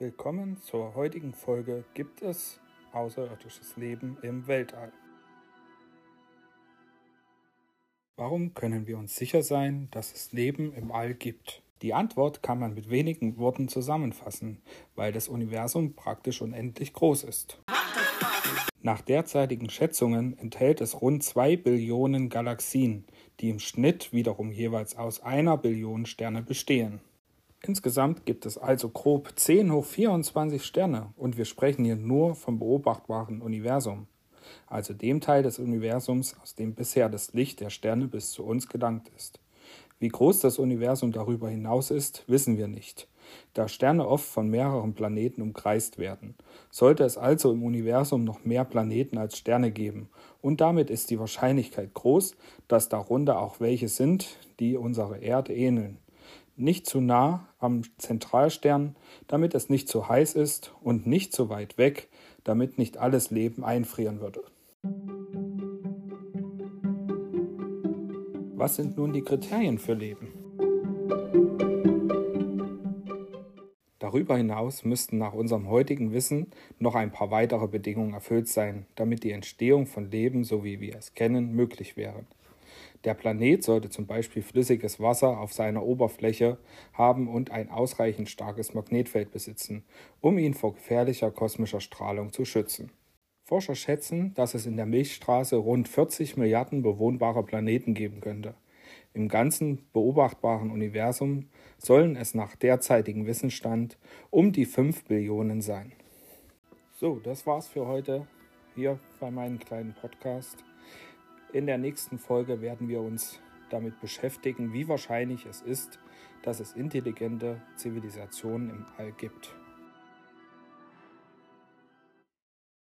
Willkommen zur heutigen Folge Gibt es außerirdisches Leben im Weltall? Warum können wir uns sicher sein, dass es Leben im All gibt? Die Antwort kann man mit wenigen Worten zusammenfassen, weil das Universum praktisch unendlich groß ist. Nach derzeitigen Schätzungen enthält es rund 2 Billionen Galaxien, die im Schnitt wiederum jeweils aus einer Billion Sterne bestehen. Insgesamt gibt es also grob 10 hoch 24 Sterne und wir sprechen hier nur vom beobachtbaren Universum, also dem Teil des Universums, aus dem bisher das Licht der Sterne bis zu uns gelangt ist. Wie groß das Universum darüber hinaus ist, wissen wir nicht, da Sterne oft von mehreren Planeten umkreist werden. Sollte es also im Universum noch mehr Planeten als Sterne geben, und damit ist die Wahrscheinlichkeit groß, dass darunter auch welche sind, die unserer Erde ähneln nicht zu nah am Zentralstern, damit es nicht zu heiß ist und nicht zu weit weg, damit nicht alles Leben einfrieren würde. Was sind nun die Kriterien für Leben? Darüber hinaus müssten nach unserem heutigen Wissen noch ein paar weitere Bedingungen erfüllt sein, damit die Entstehung von Leben, so wie wir es kennen, möglich wäre. Der Planet sollte zum Beispiel flüssiges Wasser auf seiner Oberfläche haben und ein ausreichend starkes Magnetfeld besitzen, um ihn vor gefährlicher kosmischer Strahlung zu schützen. Forscher schätzen, dass es in der Milchstraße rund 40 Milliarden bewohnbare Planeten geben könnte. Im ganzen beobachtbaren Universum sollen es nach derzeitigem Wissensstand um die 5 Billionen sein. So, das war's für heute hier bei meinem kleinen Podcast. In der nächsten Folge werden wir uns damit beschäftigen, wie wahrscheinlich es ist, dass es intelligente Zivilisationen im All gibt.